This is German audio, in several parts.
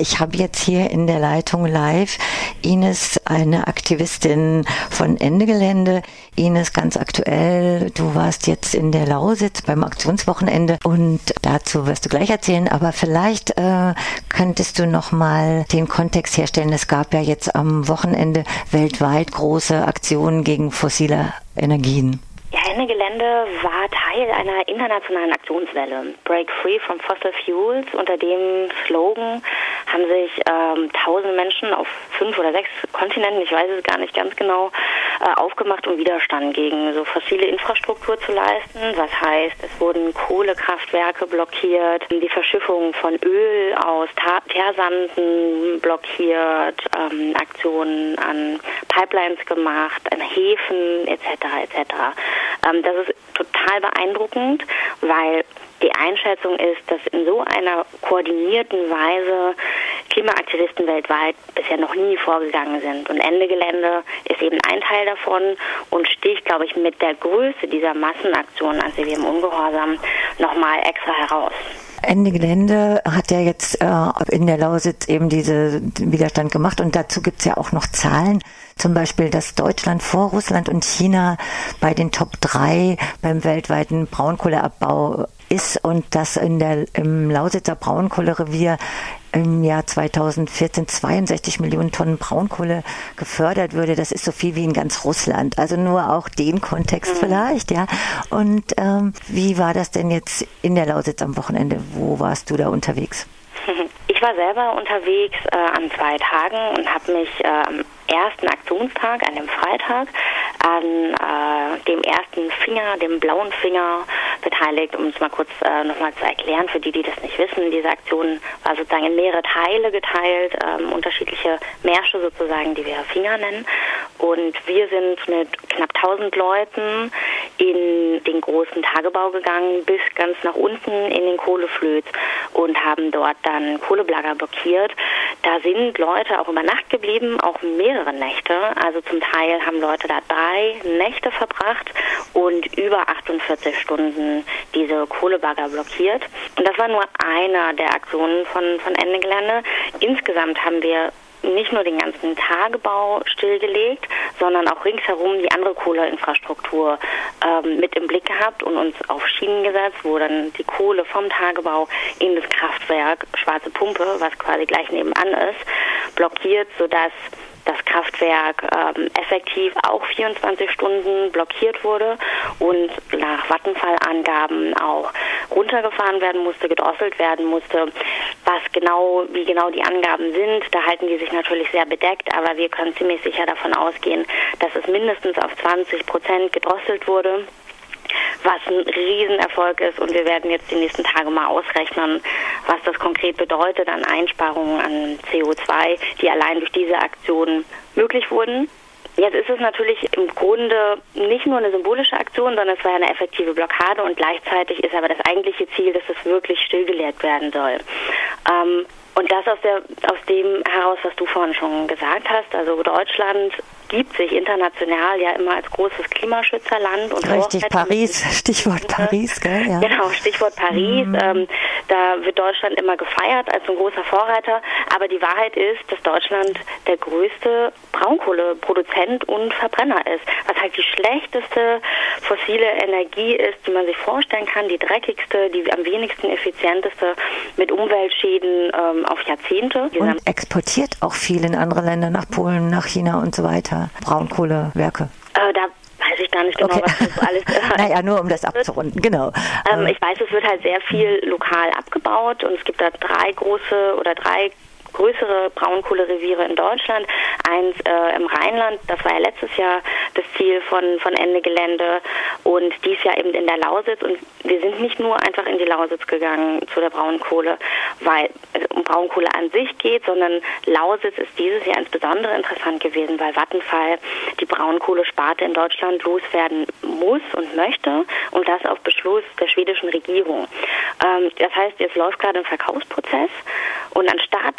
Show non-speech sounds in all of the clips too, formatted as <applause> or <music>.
Ich habe jetzt hier in der Leitung live Ines, eine Aktivistin von Ende Gelände. Ines, ganz aktuell, du warst jetzt in der Lausitz beim Aktionswochenende und dazu wirst du gleich erzählen, aber vielleicht äh, könntest du noch mal den Kontext herstellen. Es gab ja jetzt am Wochenende weltweit große Aktionen gegen fossile Energien. Ende Gelände war Teil einer internationalen Aktionswelle. Break Free from Fossil Fuels. Unter dem Slogan haben sich ähm, tausende Menschen auf fünf oder sechs Kontinenten, ich weiß es gar nicht ganz genau, äh, aufgemacht, um Widerstand gegen so fossile Infrastruktur zu leisten. Was heißt, es wurden Kohlekraftwerke blockiert, die Verschiffung von Öl aus Teersanden blockiert, ähm, Aktionen an Pipelines gemacht, an Häfen etc. etc. Ähm, das ist total beeindruckend, weil die Einschätzung ist, dass in so einer koordinierten Weise Klimaaktivisten weltweit bisher noch nie vorgegangen sind. Und Ende Gelände ist eben ein Teil davon und sticht, glaube ich, mit der Größe dieser Massenaktion an CWM Ungehorsam nochmal extra heraus. Ende Gelände hat ja jetzt äh, in der Lausitz eben diesen Widerstand gemacht und dazu gibt's ja auch noch Zahlen. Zum Beispiel, dass Deutschland vor Russland und China bei den Top 3 beim weltweiten Braunkohleabbau ist und dass in der, im Lausitzer Braunkohlerevier im Jahr 2014 62 Millionen Tonnen Braunkohle gefördert würde. Das ist so viel wie in ganz Russland. Also nur auch den Kontext mhm. vielleicht, ja. Und ähm, wie war das denn jetzt in der Lausitz am Wochenende? Wo warst du da unterwegs? <laughs> Ich war selber unterwegs äh, an zwei Tagen und habe mich äh, am ersten Aktionstag, an dem Freitag, an äh, dem ersten Finger, dem blauen Finger beteiligt, um es mal kurz äh, nochmal zu erklären, für die, die das nicht wissen. Diese Aktion war sozusagen in mehrere Teile geteilt, ähm, unterschiedliche Märsche sozusagen, die wir Finger nennen. Und wir sind mit knapp 1000 Leuten in den großen Tagebau gegangen, bis ganz nach unten in den Kohleflöz und haben dort dann Kohleblager blockiert. Da sind Leute auch über Nacht geblieben, auch mehrere Nächte. Also zum Teil haben Leute da drei Nächte verbracht und über 48 Stunden diese Kohlebagger blockiert. Und das war nur einer der Aktionen von, von Ende Gelände. Insgesamt haben wir nicht nur den ganzen Tagebau stillgelegt, sondern auch ringsherum die andere Kohleinfrastruktur ähm, mit im Blick gehabt und uns auf Schienen gesetzt, wo dann die Kohle vom Tagebau in das Kraftwerk Schwarze Pumpe, was quasi gleich nebenan ist, blockiert, sodass das Kraftwerk ähm, effektiv auch 24 Stunden blockiert wurde und nach Vattenfall-Angaben auch runtergefahren werden musste, gedrosselt werden musste. Was genau, wie genau die Angaben sind, da halten die sich natürlich sehr bedeckt, aber wir können ziemlich sicher davon ausgehen, dass es mindestens auf 20 Prozent gedrosselt wurde was ein Riesenerfolg ist. Und wir werden jetzt die nächsten Tage mal ausrechnen, was das konkret bedeutet an Einsparungen an CO2, die allein durch diese Aktion möglich wurden. Jetzt ist es natürlich im Grunde nicht nur eine symbolische Aktion, sondern es war eine effektive Blockade und gleichzeitig ist aber das eigentliche Ziel, dass es wirklich stillgelegt werden soll. Ähm, und das aus, der, aus dem heraus, was du vorhin schon gesagt hast, also Deutschland gibt sich international ja immer als großes Klimaschützerland. Und Richtig, Paris, <laughs> Stichwort Paris, gell? Ja. Genau, Stichwort Paris. Mhm. Ähm, da wird Deutschland immer gefeiert als ein großer Vorreiter. Aber die Wahrheit ist, dass Deutschland der größte Braunkohleproduzent und Verbrenner ist. Was halt die schlechteste fossile Energie ist, die man sich vorstellen kann, die dreckigste, die am wenigsten effizienteste mit Umweltschäden ähm, auf Jahrzehnte. Und exportiert auch viel in andere Länder, nach Polen, nach China und so weiter. Braunkohlewerke? Äh, da weiß ich gar nicht genau, okay. was das alles <laughs> äh, Naja, nur um das abzurunden, genau. Ähm, ich weiß, es wird halt sehr viel lokal abgebaut und es gibt da drei große oder drei größere Braunkohlereviere in Deutschland, eins äh, im Rheinland, das war ja letztes Jahr das Ziel von, von Ende Gelände und dies Jahr eben in der Lausitz und wir sind nicht nur einfach in die Lausitz gegangen zu der Braunkohle, weil es um Braunkohle an sich geht, sondern Lausitz ist dieses Jahr insbesondere interessant gewesen, weil Vattenfall die Braunkohlesparte in Deutschland loswerden muss und möchte und das auf Beschluss der schwedischen Regierung. Ähm, das heißt, jetzt läuft gerade ein Verkaufsprozess und anstatt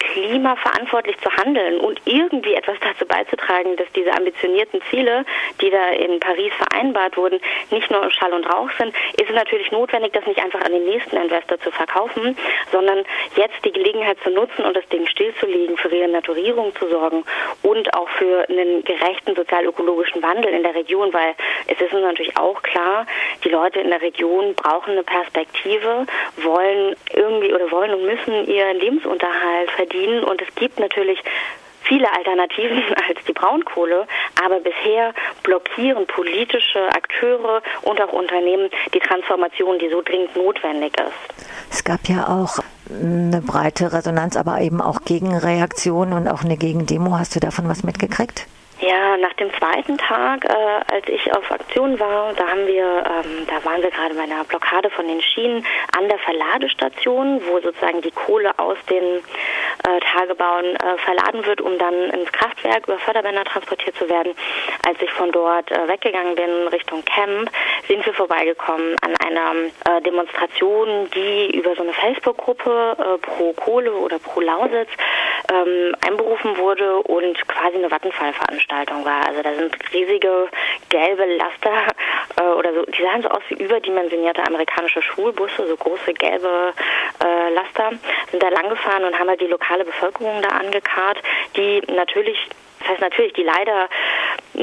Klima verantwortlich zu handeln und irgendwie etwas dazu beizutragen, dass diese ambitionierten Ziele, die da in Paris vereinbart wurden, nicht nur Schall und Rauch sind, ist es natürlich notwendig, das nicht einfach an den nächsten Investor zu verkaufen, sondern jetzt die Gelegenheit zu nutzen und das Ding stillzulegen, für Renaturierung zu sorgen und auch für einen gerechten sozial-ökologischen Wandel in der Region, weil es ist uns natürlich auch klar, die Leute in der Region brauchen eine Perspektive, wollen irgendwie oder wollen und müssen ihren Lebensunterhalt verdienen und es gibt natürlich viele Alternativen <laughs> als die Braunkohle, aber bisher blockieren politische Akteure und auch Unternehmen die Transformation, die so dringend notwendig ist. Es gab ja auch eine breite Resonanz, aber eben auch Gegenreaktionen und auch eine Gegendemo. Hast du davon was mitgekriegt? Ja, nach dem zweiten Tag, äh, als ich auf Aktion war, da haben wir, ähm, da waren wir gerade bei einer Blockade von den Schienen an der Verladestation, wo sozusagen die Kohle aus den äh, Tagebauen äh, verladen wird, um dann ins Kraftwerk über Förderbänder transportiert zu werden. Als ich von dort äh, weggegangen bin Richtung Camp, sind wir vorbeigekommen an einer äh, Demonstration, die über so eine Facebook-Gruppe äh, pro Kohle oder pro Lausitz ähm, einberufen wurde und quasi eine Vattenfall-Veranstaltung war. Also da sind riesige gelbe Laster <laughs> äh, oder so, die sahen so aus wie überdimensionierte amerikanische Schulbusse, so große gelbe äh, Laster, sind da langgefahren und haben halt die lokale Bevölkerung da angekarrt, die natürlich das heißt natürlich, die leider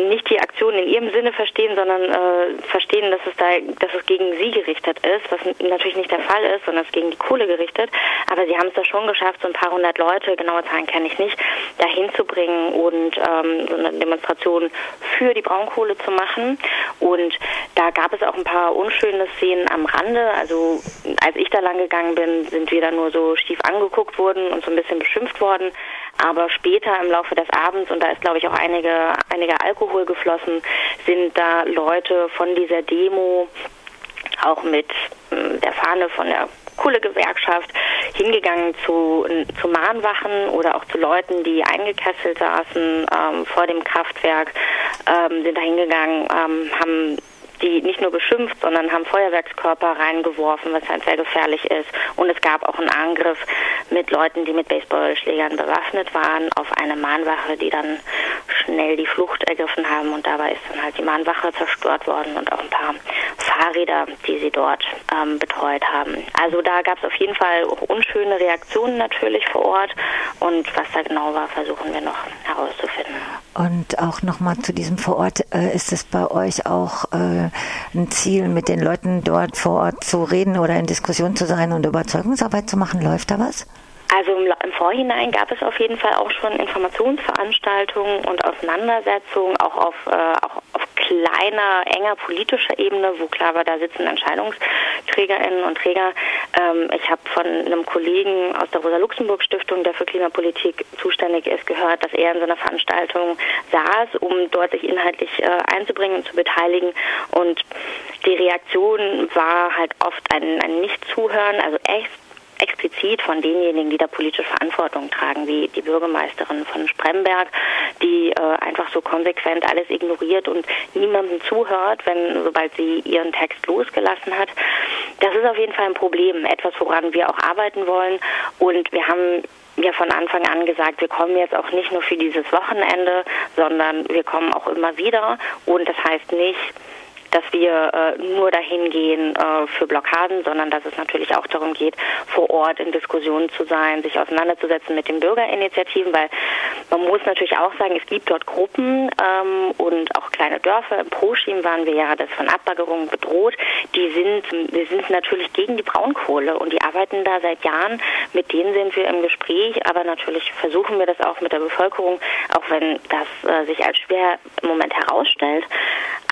nicht die Aktion in ihrem Sinne verstehen, sondern äh, verstehen, dass es da, dass es gegen sie gerichtet ist, was natürlich nicht der Fall ist, sondern es gegen die Kohle gerichtet. Aber sie haben es da schon geschafft, so ein paar hundert Leute, genaue Zahlen kenne ich nicht, dahin zu bringen und ähm, so eine Demonstration für die Braunkohle zu machen. Und da gab es auch ein paar unschöne Szenen am Rande. Also als ich da lang gegangen bin, sind wir da nur so schief angeguckt worden und so ein bisschen beschimpft worden. Aber später im Laufe des Abends, und da ist, glaube ich, auch einige, einige Alkohol geflossen, sind da Leute von dieser Demo auch mit hm, der Fahne von der Kohlegewerkschaft hingegangen zu, zu Mahnwachen oder auch zu Leuten, die eingekesselt saßen ähm, vor dem Kraftwerk, ähm, sind da hingegangen, ähm, haben die nicht nur beschimpft, sondern haben Feuerwerkskörper reingeworfen, was halt sehr gefährlich ist. Und es gab auch einen Angriff mit Leuten, die mit Baseballschlägern bewaffnet waren, auf eine Mahnwache, die dann schnell die Flucht ergriffen haben. Und dabei ist dann halt die Mahnwache zerstört worden und auch ein paar Fahrräder, die sie dort ähm, betreut haben. Also da gab es auf jeden Fall auch unschöne Reaktionen natürlich vor Ort. Und was da genau war, versuchen wir noch herauszufinden. Und auch nochmal zu diesem vor Ort, äh, ist es bei euch auch äh, ein Ziel, mit den Leuten dort vor Ort zu reden oder in Diskussion zu sein und Überzeugungsarbeit zu machen? Läuft da was? Also im, im, Vorhinein gab es auf jeden Fall auch schon Informationsveranstaltungen und Auseinandersetzungen, auch auf, äh, auch auf kleiner, enger politischer Ebene, wo klar war, da sitzen Entscheidungsträgerinnen und Träger. Ähm, ich habe von einem Kollegen aus der Rosa-Luxemburg-Stiftung, der für Klimapolitik zuständig ist, gehört, dass er in so einer Veranstaltung saß, um dort sich inhaltlich äh, einzubringen und zu beteiligen. Und die Reaktion war halt oft ein, ein Nicht-Zuhören, also echt explizit von denjenigen, die da politische Verantwortung tragen, wie die Bürgermeisterin von Spremberg, die äh, einfach so konsequent alles ignoriert und niemandem zuhört, wenn sobald sie ihren Text losgelassen hat. Das ist auf jeden Fall ein Problem, etwas, woran wir auch arbeiten wollen. Und wir haben ja von Anfang an gesagt, wir kommen jetzt auch nicht nur für dieses Wochenende, sondern wir kommen auch immer wieder. Und das heißt nicht, dass wir äh, nur dahin gehen äh, für Blockaden, sondern dass es natürlich auch darum geht, vor Ort in Diskussionen zu sein, sich auseinanderzusetzen mit den Bürgerinitiativen, weil man muss natürlich auch sagen, es gibt dort Gruppen ähm, und auch kleine Dörfer. Im Proschim waren wir ja das von Abbaggerungen bedroht. Die sind, wir sind natürlich gegen die Braunkohle und die arbeiten da seit Jahren. Mit denen sind wir im Gespräch, aber natürlich versuchen wir das auch mit der Bevölkerung, auch wenn das äh, sich als schwer im Moment herausstellt.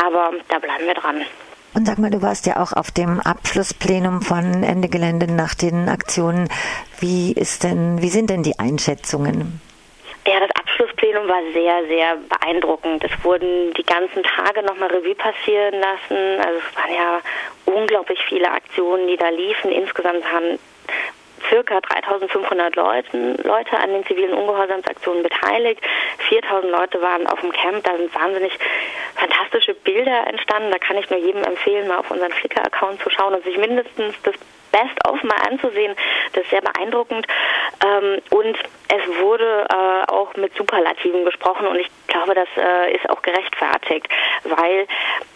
Aber da bleiben wir dran. Und sag mal, du warst ja auch auf dem Abschlussplenum von Ende Gelände nach den Aktionen. Wie ist denn, wie sind denn die Einschätzungen? Ja, das Abschlussplenum war sehr, sehr beeindruckend. Es wurden die ganzen Tage nochmal Revue passieren lassen. Also es waren ja unglaublich viele Aktionen, die da liefen. Insgesamt haben circa 3500 Leuten, Leute an den zivilen Ungehorsamsaktionen beteiligt. 4000 Leute waren auf dem Camp. Da sind wahnsinnig fantastische Bilder entstanden. Da kann ich nur jedem empfehlen, mal auf unseren Flickr-Account zu schauen und sich mindestens das Best-of mal anzusehen. Das ist sehr beeindruckend. Ähm, und es wurde äh, auch mit Superlativen gesprochen und ich glaube, das äh, ist auch gerechtfertigt, weil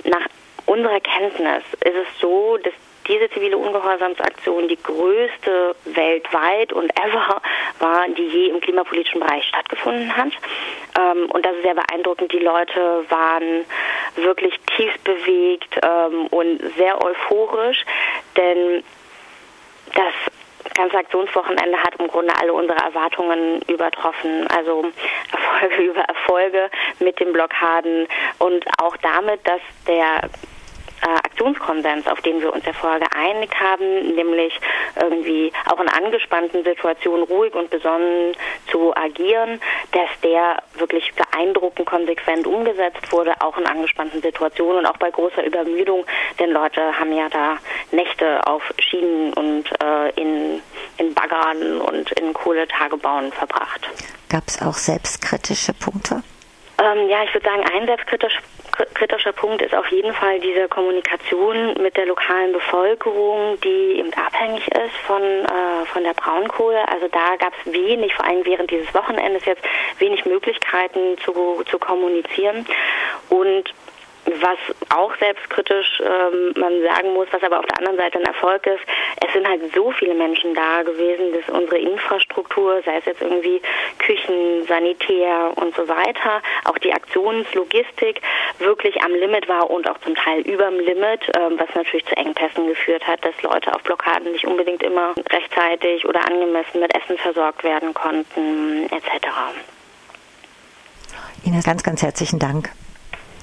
nach unserer Kenntnis ist es so, dass diese zivile Ungehorsamsaktion die größte weltweit und ever war, die je im klimapolitischen Bereich stattgefunden hat. Ähm, und das ist sehr beeindruckend. Die Leute waren wirklich tiefst bewegt ähm, und sehr euphorisch, denn das ganze Aktionswochenende hat im Grunde alle unsere Erwartungen übertroffen. Also Erfolge <laughs> über Erfolge mit den Blockaden und auch damit, dass der Aktionskonsens, auf den wir uns ja vorher geeinigt haben, nämlich irgendwie auch in angespannten Situationen ruhig und besonnen zu agieren, dass der wirklich beeindruckend konsequent umgesetzt wurde, auch in angespannten Situationen und auch bei großer Übermüdung, denn Leute haben ja da Nächte auf Schienen und äh, in, in Baggern und in Kohletagebauen verbracht. Gab es auch selbstkritische Punkte? Ähm, ja, ich würde sagen, ein selbstkritischer kritischer Punkt ist auf jeden Fall diese Kommunikation mit der lokalen Bevölkerung, die eben abhängig ist von, äh, von der Braunkohle. Also da gab es wenig, vor allem während dieses Wochenendes jetzt, wenig Möglichkeiten zu, zu kommunizieren. Und was auch selbstkritisch ähm, man sagen muss, was aber auf der anderen Seite ein Erfolg ist, es sind halt so viele Menschen da gewesen, dass unsere Infrastruktur, sei es jetzt irgendwie Küchen, Sanitär und so weiter, auch die Aktionslogistik wirklich am Limit war und auch zum Teil überm Limit, ähm, was natürlich zu Engpässen geführt hat, dass Leute auf Blockaden nicht unbedingt immer rechtzeitig oder angemessen mit Essen versorgt werden konnten, etc. Ines, ganz, ganz herzlichen Dank.